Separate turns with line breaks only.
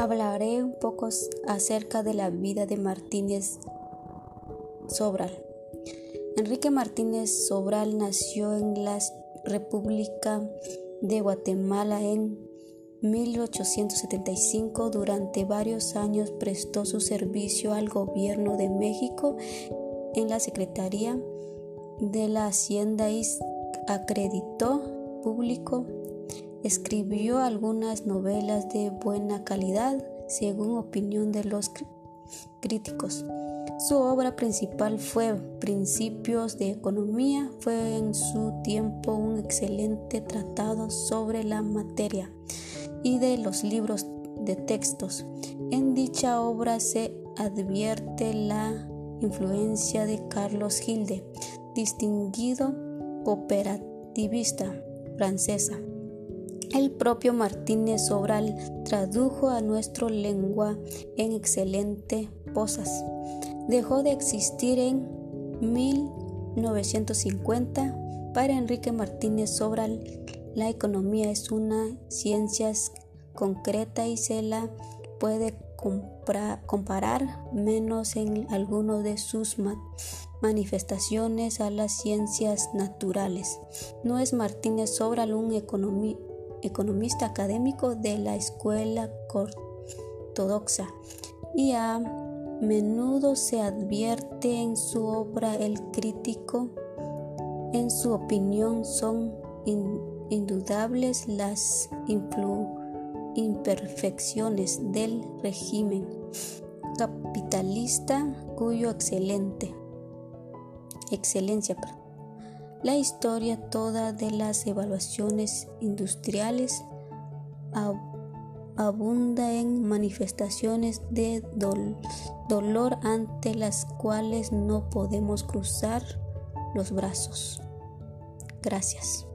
hablaré un poco acerca de la vida de Martínez Sobral. Enrique Martínez Sobral nació en la República de Guatemala en 1875. Durante varios años prestó su servicio al gobierno de México en la Secretaría de la Hacienda y acreditó público. Escribió algunas novelas de buena calidad, según opinión de los críticos. Su obra principal fue Principios de Economía. Fue en su tiempo un excelente tratado sobre la materia y de los libros de textos. En dicha obra se advierte la influencia de Carlos Gilde, distinguido cooperativista francesa. El propio Martínez Sobral tradujo a nuestra lengua en excelente posas dejó de existir en 1950. Para Enrique Martínez Sobral, la economía es una ciencia concreta y se la puede comparar menos en alguno de sus manifestaciones a las ciencias naturales. No es Martínez Sobral un economista académico de la escuela ortodoxa y ha menudo se advierte en su obra el crítico. En su opinión son indudables las imperfecciones del régimen capitalista cuyo excelente excelencia la historia toda de las evaluaciones industriales abunda en manifestaciones de dolor ante las cuales no podemos cruzar los brazos. Gracias.